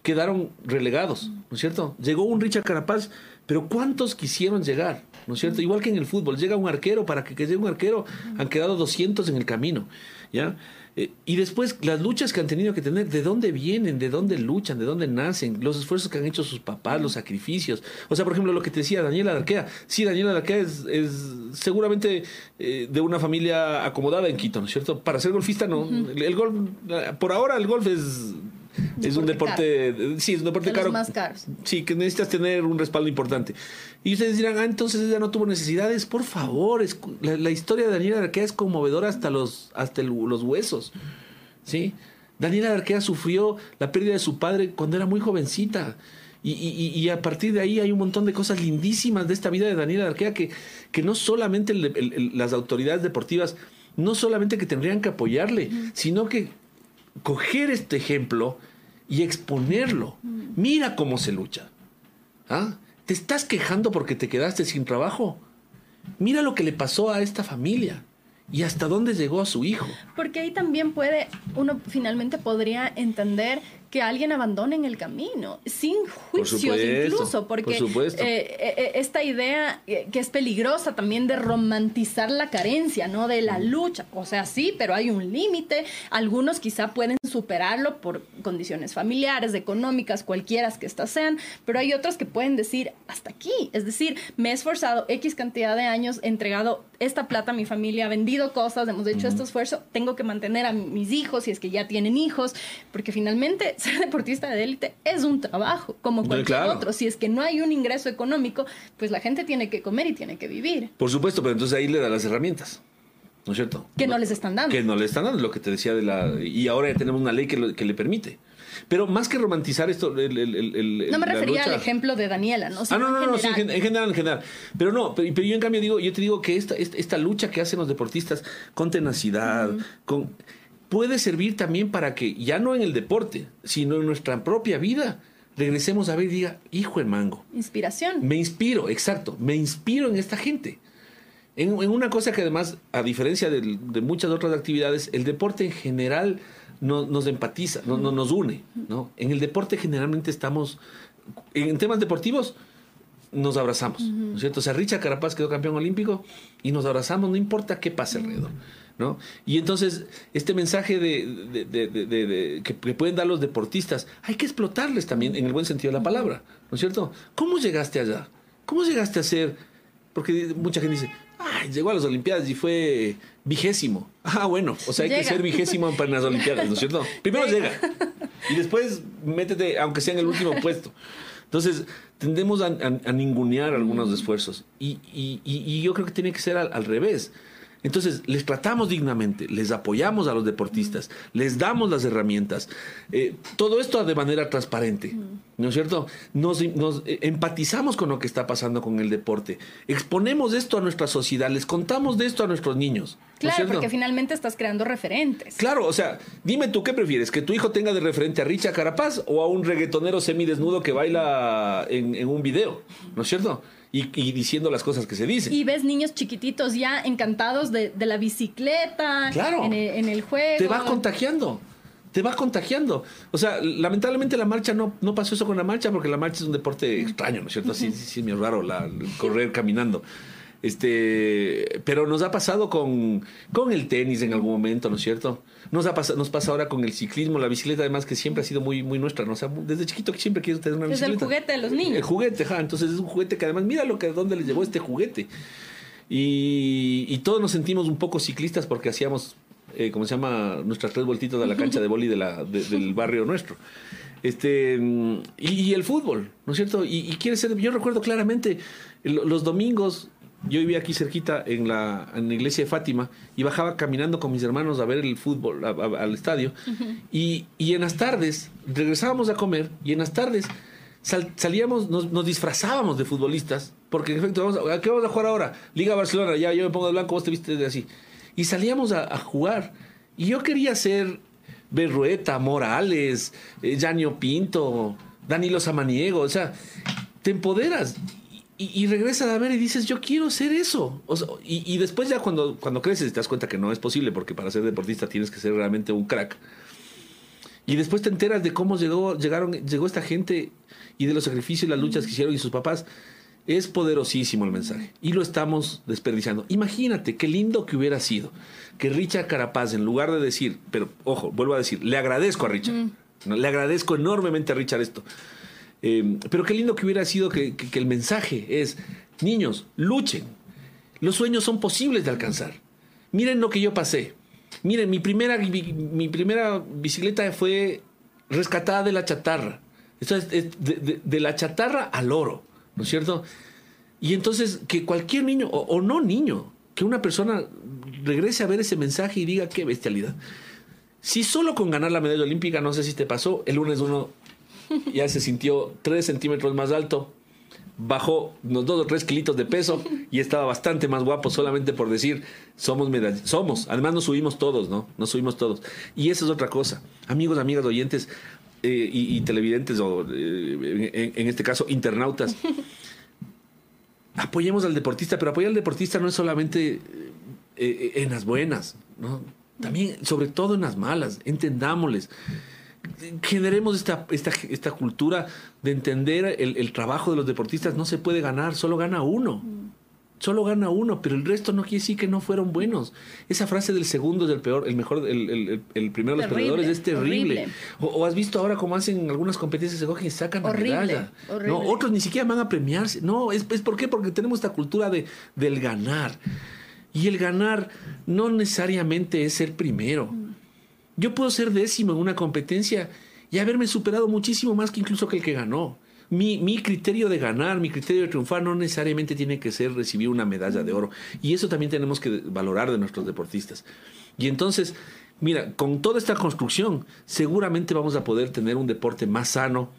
quedaron relegados? ¿No es cierto? Llegó un Richard Carapaz, pero ¿cuántos quisieron llegar? ¿No es cierto? Igual que en el fútbol, llega un arquero, para que, que llegue un arquero, han quedado 200 en el camino. ¿Ya? Eh, y después las luchas que han tenido que tener, de dónde vienen, de dónde luchan, de dónde nacen, los esfuerzos que han hecho sus papás, los sacrificios. O sea, por ejemplo, lo que te decía Daniela Darquea. Sí, Daniela Darquea es, es seguramente eh, de una familia acomodada en Quito, ¿no es cierto? Para ser golfista, no. el golf, por ahora el golf es es un deporte, sí, es un deporte caro. más caros. Sí, que necesitas tener un respaldo importante. Y ustedes dirán, ah, entonces ella no tuvo necesidades. Por favor, la, historia de Daniela Arquea es conmovedora hasta los, hasta los huesos. ¿Sí? Daniela Arquea sufrió la pérdida de su padre cuando era muy jovencita. Y, y, a partir de ahí hay un montón de cosas lindísimas de esta vida de Daniela Arquea que, que no solamente las autoridades deportivas, no solamente que tendrían que apoyarle, sino que coger este ejemplo y exponerlo. Mira cómo se lucha. ¿Ah? ¿Te estás quejando porque te quedaste sin trabajo? Mira lo que le pasó a esta familia y hasta dónde llegó a su hijo. Porque ahí también puede, uno finalmente podría entender que alguien abandone en el camino, sin juicios incluso, porque eh, eh, eh, esta idea que es peligrosa también de romantizar la carencia, ¿no? De la lucha, o sea, sí, pero hay un límite, algunos quizá pueden superarlo por condiciones familiares, económicas, cualquiera que estas sean, pero hay otros que pueden decir hasta aquí, es decir, me he esforzado X cantidad de años, he entregado esta plata a mi familia, vendido cosas, hemos hecho este esfuerzo, tengo que mantener a mis hijos si es que ya tienen hijos, porque finalmente ser deportista de élite es un trabajo, como cualquier otro. Si es que no hay un ingreso económico, pues la gente tiene que comer y tiene que vivir. Por supuesto, pero entonces ahí le da las herramientas. ¿No es cierto? Que no, les están dando. Que no le están dando, lo que te decía de la... Y ahora ya tenemos una ley que, que le permite. Pero más que romantizar esto, el, no me refería al ejemplo de Daniela, ¿no? ah, no, no, no, en, general, en general. Pero no, pero, yo en cambio digo, yo te digo que esta, esta, lucha que hacen los deportistas con tenacidad, con puede servir también para que, ya no en el deporte, sino en nuestra propia vida, regresemos a ver y diga, hijo de mango. Inspiración. Me inspiro, exacto, me inspiro en esta gente. En, una cosa que además, a diferencia de, muchas otras actividades, el deporte en general nos empatiza, no, nos une. ¿no? En el deporte generalmente estamos, en temas deportivos, nos abrazamos, ¿no es cierto? O sea, Richard Carapaz quedó campeón olímpico y nos abrazamos, no importa qué pase alrededor. ¿No? Y entonces, este mensaje de, que, pueden dar los deportistas, hay que explotarles también en el buen sentido de la palabra, ¿no es cierto? ¿Cómo llegaste allá? ¿Cómo llegaste a ser? Porque mucha gente dice, llegó a las Olimpiadas y fue vigésimo. Ah, bueno, o sea, hay que ser vigésimo para las Olimpiadas, ¿no es cierto? Primero llega. y después métete, aunque sea en el último puesto. Entonces, tendemos a, ningunear algunos esfuerzos. Y, y, yo creo que tiene que ser al revés. Entonces, les tratamos dignamente, les apoyamos a los deportistas, les damos las herramientas. Eh, todo esto de manera transparente, ¿no es cierto? Nos, eh, empatizamos con lo que está pasando con el deporte. Exponemos esto a nuestra sociedad, les contamos de esto a nuestros niños. Claro, porque finalmente estás creando referentes. Claro, o sea, dime tú qué prefieres, que tu hijo tenga de referente a Richa Carapaz o a un reggaetonero semidesnudo que baila en, en un video, ¿no es cierto? Y, diciendo las cosas que se dicen. Y ves niños chiquititos ya encantados de, la bicicleta, claro, en, el, juego. Te va contagiando te va contagiando. O sea, lamentablemente la marcha no, no pasó eso con la marcha porque la marcha es un deporte extraño, ¿no es cierto? Así, sí, es muy raro la, correr caminando. Este, pero nos ha pasado con, con el tenis en algún momento, ¿no es cierto? Nos, ha nos pasa ahora con el ciclismo, la bicicleta, además, que siempre ha sido muy, muy nuestra. ¿no? O sea, desde chiquito que siempre quieres tener una bicicleta. Es el juguete de los niños. El juguete, ja. Entonces es un juguete que además, mira lo que, dónde les llegó este juguete. Y, y todos nos sentimos un poco ciclistas porque hacíamos, eh, ¿cómo se llama? Nuestras tres vueltitas de la cancha de boli de la, del barrio nuestro. Este, y, el fútbol, ¿no es cierto? Y, y quiere ser, yo recuerdo claramente los domingos yo vivía aquí cerquita en la, en la, iglesia de Fátima y bajaba caminando con mis hermanos a ver el fútbol al estadio. y, y, en las tardes regresábamos a comer y en las tardes salíamos, nos, disfrazábamos de futbolistas, porque en efecto, vamos a, ¿qué vamos a jugar ahora? Liga Barcelona, ya yo me pongo de blanco, vos te viste de así. Y salíamos a, jugar. Y yo quería ser Berrueta, Morales, eh, Janio Pinto, Danilo Samaniego, o sea, te empoderas y, regresas a ver y dices, yo quiero ser eso. y, después ya cuando, cuando creces te das cuenta que no es posible, porque para ser deportista tienes que ser realmente un crack. Y después te enteras de cómo llegó, llegaron, llegó esta gente y de los sacrificios y las luchas que hicieron y sus papás. Es poderosísimo el mensaje y lo estamos desperdiciando. Imagínate qué lindo que hubiera sido que Richard Carapaz, en lugar de decir, pero ojo, vuelvo a decir, le agradezco a Richard, le agradezco enormemente a Richard esto Em, pero qué lindo que hubiera sido que, el mensaje es, niños, luchen. Los sueños son posibles de alcanzar. Miren lo que yo pasé. Miren, mi primera, mi, primera bicicleta fue rescatada de la chatarra. Esto es, de, la chatarra al oro, ¿no es cierto? Y entonces que cualquier niño, o, o, no niño, que una persona regrese a ver ese mensaje y diga qué bestialidad. Si solo con ganar la medalla olímpica, no sé si te pasó, el lunes uno ya se sintió 3 centímetros más alto, bajó unos 2 o 3 kilitos de peso y estaba bastante más guapo solamente por decir somos medallas. Somos, además nos subimos todos, ¿no? Nos subimos todos. Y esa es otra cosa. Amigos, amigas, oyentes eh, y, televidentes, o eh, en, este caso internautas, apoyemos al deportista, pero apoyar al deportista no es solamente eh, en las buenas, ¿no? También, sobre todo en las malas, entendámosles generemos esta, esta, esta cultura de entender el, trabajo de los deportistas. No se puede ganar, solo gana uno. Solo gana uno, pero el resto no quiere decir que no fueron buenos. Esa frase del segundo es el peor, el mejor, el, el, primero de los perdedores es terrible. O, has visto ahora cómo hacen algunas competencias, se cogen y sacan la medalla. No, otros ni siquiera van a premiarse. No, es, es ¿por qué? Porque tenemos esta cultura de, del ganar. Y el ganar no necesariamente es ser primero. Mm. Yo puedo ser décimo en una competencia y haberme superado muchísimo más que incluso que el que ganó. Mi, mi, criterio de ganar, mi criterio de triunfar no necesariamente tiene que ser recibir una medalla de oro. Y eso también tenemos que valorar de nuestros deportistas. Y entonces, mira, con toda esta construcción, seguramente vamos a poder tener un deporte más sano,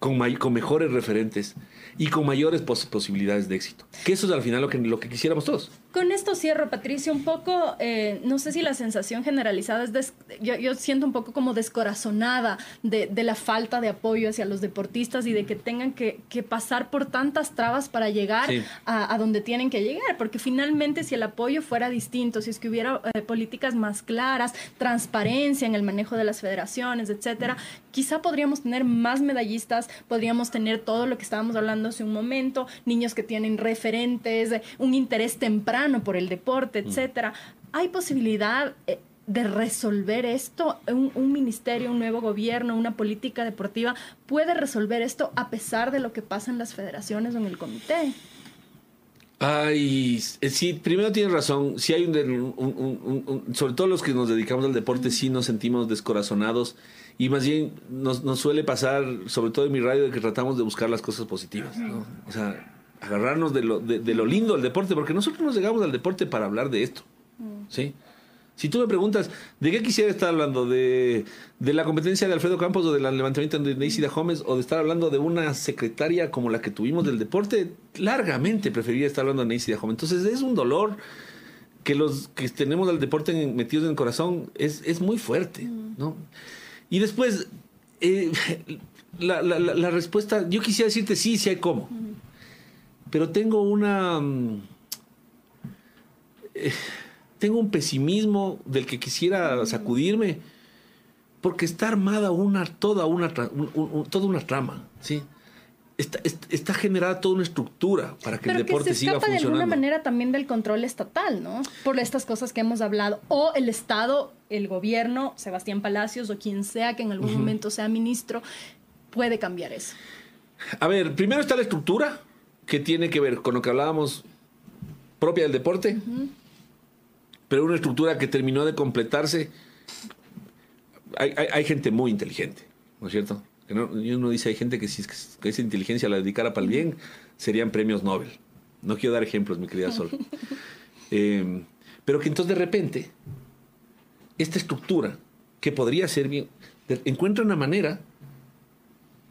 con, con mejores referentes y con mayores posibilidades de éxito. Que eso es al final lo que, lo que quisiéramos todos. Con esto cierro, Patricia, un poco, eh, no sé si la sensación generalizada es, yo, yo, siento un poco como descorazonada de, de, la falta de apoyo hacia los deportistas y de que tengan que, que pasar por tantas trabas para llegar a, a, donde tienen que llegar, porque finalmente si el apoyo fuera distinto, si es que hubiera eh, políticas más claras, transparencia en el manejo de las federaciones, etcétera, quizá podríamos tener más medallistas, podríamos tener todo lo que estábamos hablando hace un momento, niños que tienen referentes, un interés temprano por el deporte, mm. etcétera. ¿Hay posibilidad eh, de resolver esto? Un, ministerio, un nuevo gobierno, una política deportiva puede resolver esto a pesar de lo que pasa en las federaciones o en el comité? Ay, eh, sí, primero tienes razón. Si hay un, sobre todo los que nos dedicamos al deporte, sí nos sentimos descorazonados y más bien nos, suele pasar, sobre todo en mi radio, de que tratamos de buscar las cosas positivas. O sea, agarrarnos de lo, de, lo lindo del deporte, porque nosotros nos llegamos al deporte para hablar de esto. ¿Sí? Si tú me preguntas, ¿de qué quisiera estar hablando? ¿De, la competencia de Alfredo Campos o del levantamiento de Neisida Gómez o de estar hablando de una secretaria como la que tuvimos del deporte? Largamente preferiría estar hablando de Neisida Gómez. Entonces es un dolor que los que tenemos del deporte metidos en el corazón es, es muy fuerte, ¿no? Y después, eh, la, la, respuesta, yo quisiera decirte sí, sí hay cómo. Pero tengo una... Mm, eh, tengo un pesimismo del que quisiera sacudirme, porque está armada una, toda, una, toda una trama, ¿sí? Está, está, generada toda una estructura para que el deporte que se siga funcionando. de alguna manera también del control estatal, ¿no? Por estas cosas que hemos hablado. O el Estado, el gobierno, Sebastián Palacios o quien sea que en algún momento sea ministro, puede cambiar eso. A ver, primero está la estructura que tiene que ver con lo que hablábamos propia del deporte pero una estructura que terminó de completarse. Hay, gente muy inteligente, ¿no es cierto? y uno dice, hay gente que si que esa inteligencia la dedicara para el bien, serían premios Nobel. No quiero dar ejemplos, mi querida Sol. Em, pero que entonces de repente, esta estructura, que podría ser bien, encuentra una manera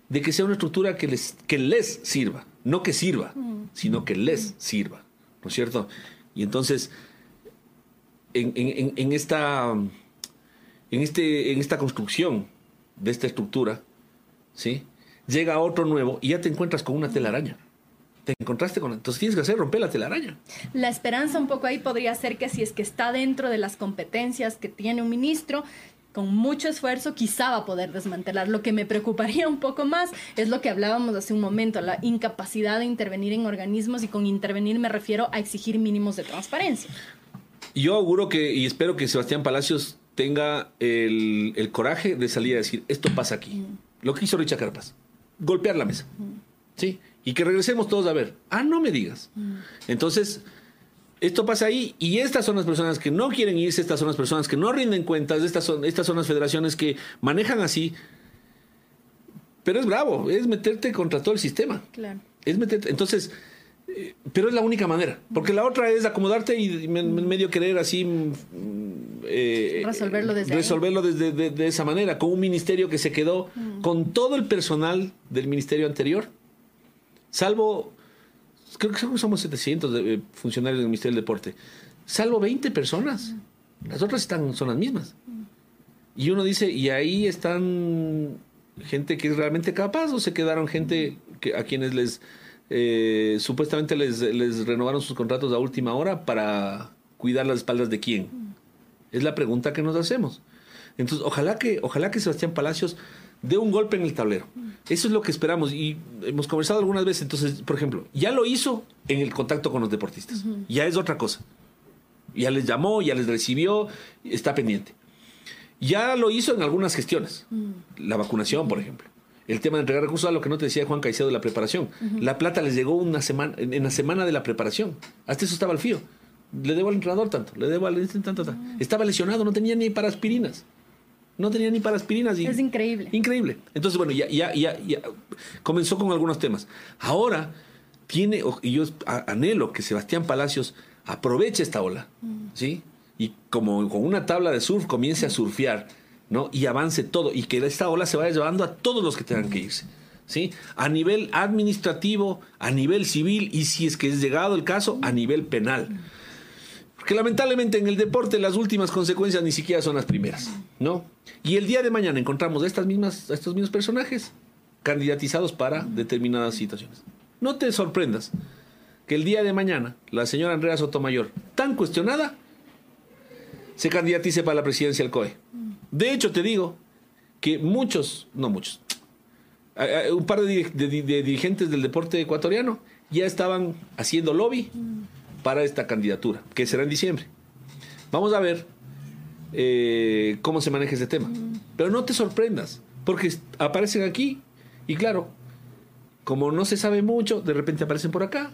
de que sea una estructura que les, que les sirva. No que sirva, sino que les sirva. ¿No es cierto? Y entonces en, esta, en, este, en esta construcción de esta estructura, ¿sí? llega otro nuevo y ya te encuentras con una telaraña. Te encontraste con... Entonces tienes que hacer romper la telaraña. La esperanza un poco ahí podría ser que si es que está dentro de las competencias que tiene un ministro, con mucho esfuerzo quizá va a poder desmantelar. Lo que me preocuparía un poco más es lo que hablábamos hace un momento, la incapacidad de intervenir en organismos y con intervenir me refiero a exigir mínimos de transparencia. Yo auguro que, y espero que Sebastián Palacios tenga el, coraje de salir a decir, esto pasa aquí. Mm. Lo que hizo Richard Carpas, golpear la mesa. Mm. ¿Sí? Y que regresemos todos a ver. Ah, no me digas. Mm. Entonces, esto pasa ahí y estas son las personas que no quieren irse, estas son las personas que no rinden cuentas, estas son, estas son las federaciones que manejan así. Pero es bravo, es meterte contra todo el sistema. Claro. Es meterte. Entonces, pero es la única manera, porque la otra es acomodarte y medio querer así mm, eh, resolverlo desde resolverlo desde de, esa manera, con un ministerio que se quedó mm. con todo el personal del ministerio anterior, salvo, creo que somos 700 eh, funcionarios del Ministerio del Deporte, salvo 20 personas, las otras están, son las mismas. Y uno dice, ¿y ahí están gente que es realmente capaz o se quedaron gente que, a quienes les eh, supuestamente les, renovaron sus contratos a última hora para cuidar las espaldas de quién. Es la pregunta que nos hacemos. Entonces, ojalá que, ojalá que Sebastián Palacios dé un golpe en el tablero. Eso es lo que esperamos y hemos conversado algunas veces. Entonces, por ejemplo, ya lo hizo en el contacto con los deportistas. Ya es otra cosa. Ya les llamó, ya les recibió, está pendiente. Ya lo hizo en algunas gestiones. La vacunación, por ejemplo el tema de entregar recursos a lo que no te decía Juan Caicedo de la preparación. La plata les llegó una semana, en, la semana de la preparación. Hasta eso estaba el fío. Le debo al entrenador tanto, le debo al tanto, tanto. Estaba lesionado, no tenía ni para aspirinas. No tenía ni para aspirinas. es increíble. Increíble. Entonces, bueno, ya, ya, ya, ya comenzó con algunos temas. Ahora tiene, y yo anhelo que Sebastián Palacios aproveche esta ola, ¿sí? Y como con una tabla de surf comience a surfear ¿no? Y avance todo y que esta ola se vaya llevando a todos los que tengan que irse. ¿Sí? A nivel administrativo, a nivel civil y si es que es llegado el caso, a nivel penal. Porque lamentablemente en el deporte las últimas consecuencias ni siquiera son las primeras, ¿no? Y el día de mañana encontramos estas mismas, estos mismos personajes candidatizados para determinadas situaciones. No te sorprendas que el día de mañana la señora Andrea Sotomayor, tan cuestionada, se candidatice para la presidencia del COE. De hecho, te digo que muchos, no muchos, un par de, dirigentes del deporte ecuatoriano ya estaban haciendo lobby para esta candidatura, que será en diciembre. Vamos a ver eh, cómo se maneja ese tema. Pero no te sorprendas, porque aparecen aquí y claro, como no se sabe mucho, de repente aparecen por acá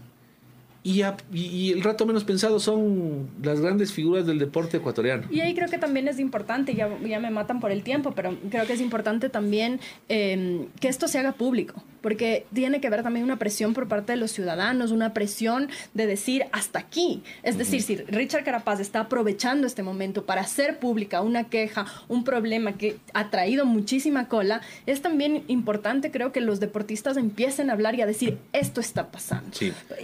y, el rato menos pensado son las grandes figuras del deporte ecuatoriano. Y ahí creo que también es importante, ya, ya me matan por el tiempo, pero creo que es importante también em, que esto se haga público, porque tiene que ver también una presión por parte de los ciudadanos, una presión de decir hasta aquí. Es decir, si Richard Carapaz está aprovechando este momento para hacer pública una queja, un problema que ha traído muchísima cola, es también importante creo que los deportistas empiecen a hablar y a decir, esto está pasando.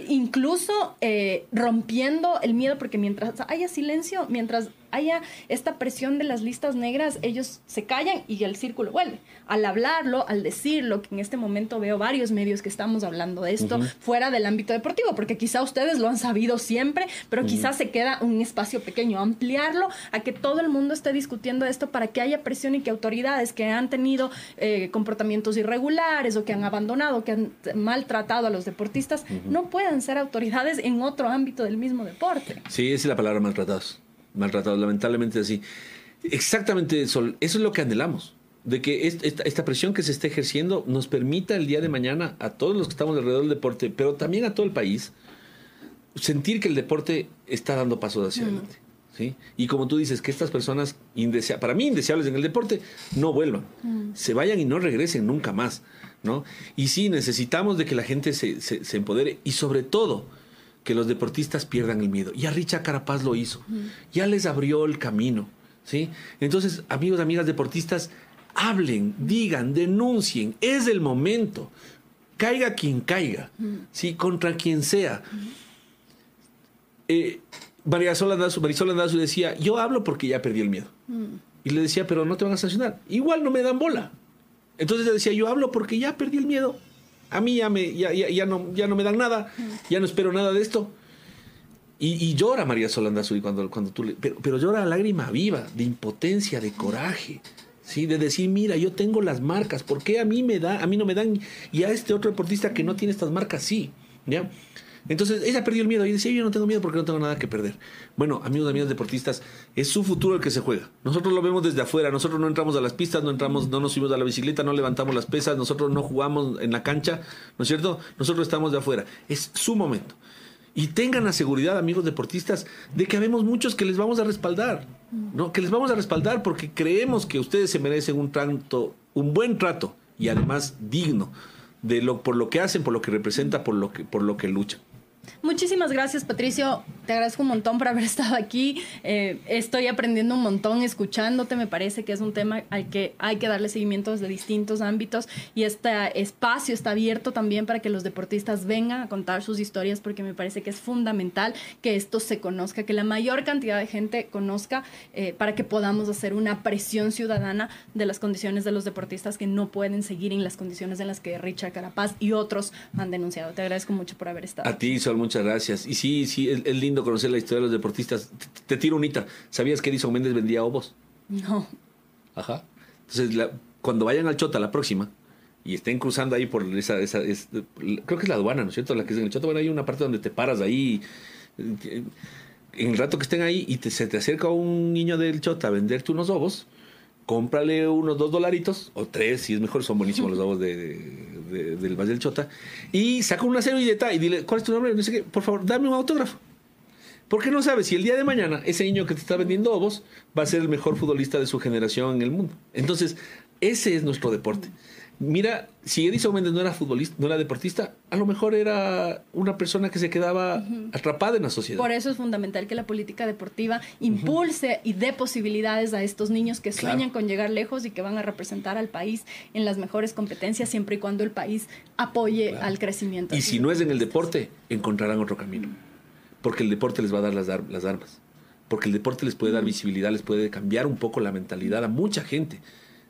Incluso eh, rompiendo el miedo, porque mientras haya silencio, mientras haya esta presión de las listas negras, ellos se callan y el círculo vuelve. Al hablarlo, al decirlo, que en este momento veo varios medios que estamos hablando de esto fuera del ámbito deportivo, porque quizá ustedes lo han sabido siempre, pero quizás se queda un espacio pequeño, ampliarlo a que todo el mundo esté discutiendo esto para que haya presión y que autoridades que han tenido eh, comportamientos irregulares o que han abandonado, que han maltratado a los deportistas, no puedan ser autoridades en otro ámbito del mismo deporte. Sí, esa es la palabra maltratados maltratados, lamentablemente así. Exactamente eso, eso es lo que anhelamos, de que esta, presión que se está ejerciendo nos permita el día de mañana a todos los que estamos alrededor del deporte, pero también a todo el país, sentir que el deporte está dando pasos hacia adelante. ¿sí? Y como tú dices, que estas personas, para mí indeseables en el deporte, no vuelvan, se vayan y no regresen nunca más. ¿no? Y sí, necesitamos de que la gente se, se empodere y sobre todo, que los deportistas pierdan el miedo. Ya Richa Carapaz lo hizo. Ya les abrió el camino. ¿sí? Entonces, amigos, amigas deportistas, hablen, digan, denuncien. Es el momento. Caiga quien caiga. ¿sí? Contra quien sea. Eh, María Marisol Andazu decía, yo hablo porque ya perdí el miedo. Y le decía, pero no te van a sancionar. Igual no me dan bola. Entonces le decía, yo hablo porque ya perdí el miedo. A mí ya, me, ya, ya, no, ya no me dan nada, ya no espero nada de esto. Y, llora María Solanda cuando, cuando tú le, pero, pero llora lágrima viva, de impotencia, de coraje. ¿sí? De decir, mira, yo tengo las marcas, ¿por qué a mí me da, a mí no me dan y a este otro deportista que no tiene estas marcas sí? ¿Ya? Entonces ella perdió el miedo y decía, yo no tengo miedo porque no tengo nada que perder. Bueno, amigos, amigas deportistas, es su futuro el que se juega. Nosotros lo vemos desde afuera, nosotros no entramos a las pistas, no entramos, no nos subimos a la bicicleta, no levantamos las pesas, nosotros no jugamos en la cancha, ¿no es cierto? Nosotros estamos de afuera. Es su momento. Y tengan la seguridad, amigos deportistas, de que habemos muchos que les vamos a respaldar, ¿no? Que les vamos a respaldar porque creemos que ustedes se merecen un trato, un buen trato y además digno de lo por lo que hacen, por lo que representa, por lo que por lo que luchan. Muchísimas gracias, Patricio. Te agradezco un montón por haber estado aquí. Eh, estoy aprendiendo un montón escuchándote. Me parece que es un tema al que hay que darle seguimiento desde distintos ámbitos y este espacio está abierto también para que los deportistas vengan a contar sus historias porque me parece que es fundamental que esto se conozca, que la mayor cantidad de gente conozca eh, para que podamos hacer una presión ciudadana de las condiciones de los deportistas que no pueden seguir en las condiciones en las que Richard Carapaz y otros han denunciado. Te agradezco mucho por haber estado. A ti, muchas gracias. Y sí, sí, es, lindo conocer la historia de los deportistas. Te, tiro unita. ¿Sabías que Edison Méndez vendía ovos? No. Ajá. Entonces, cuando vayan al Chota la próxima y estén cruzando ahí por esa, esa creo que es la aduana, ¿no es cierto? La que es en el Chota, bueno, hay una parte donde te paras ahí. En el rato que estén ahí y te, se te acerca un niño del Chota a venderte unos ovos, cómprale unos dos dolaritos, o tres, si es mejor, son buenísimos los ovos de del Valle del Chota, y saca una servilleta y dile, ¿cuál es tu nombre? No sé qué, por favor, dame un autógrafo. Porque no sabes si el día de mañana ese niño que te está vendiendo ovos va a ser el mejor futbolista de su generación en el mundo. Entonces, ese es nuestro deporte. Mira, si Edison Méndez no era futbolista, no era deportista, a lo mejor era una persona que se quedaba atrapada en la sociedad. Por eso es fundamental que la política deportiva impulse y dé posibilidades a estos niños que sueñan con llegar lejos y que van a representar al país en las mejores competencias siempre y cuando el país apoye al crecimiento. Y si no es en el deporte, encontrarán otro camino. Porque el deporte les va a dar las, las armas. Porque el deporte les puede dar visibilidad, les puede cambiar un poco la mentalidad a mucha gente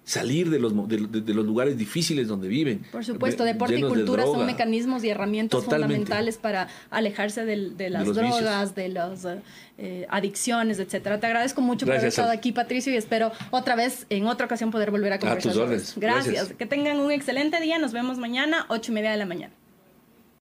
salir de los, de, los lugares difíciles donde viven. Por supuesto, deporte y cultura son mecanismos y herramientas fundamentales para alejarse de, las drogas, de las eh, adicciones, etcétera. Te agradezco mucho por haber estado aquí, Patricio, y espero otra vez, en otra ocasión, poder volver a conversar. A tus órdenes. Gracias. Que tengan un excelente día. Nos vemos mañana, ocho y media de la mañana.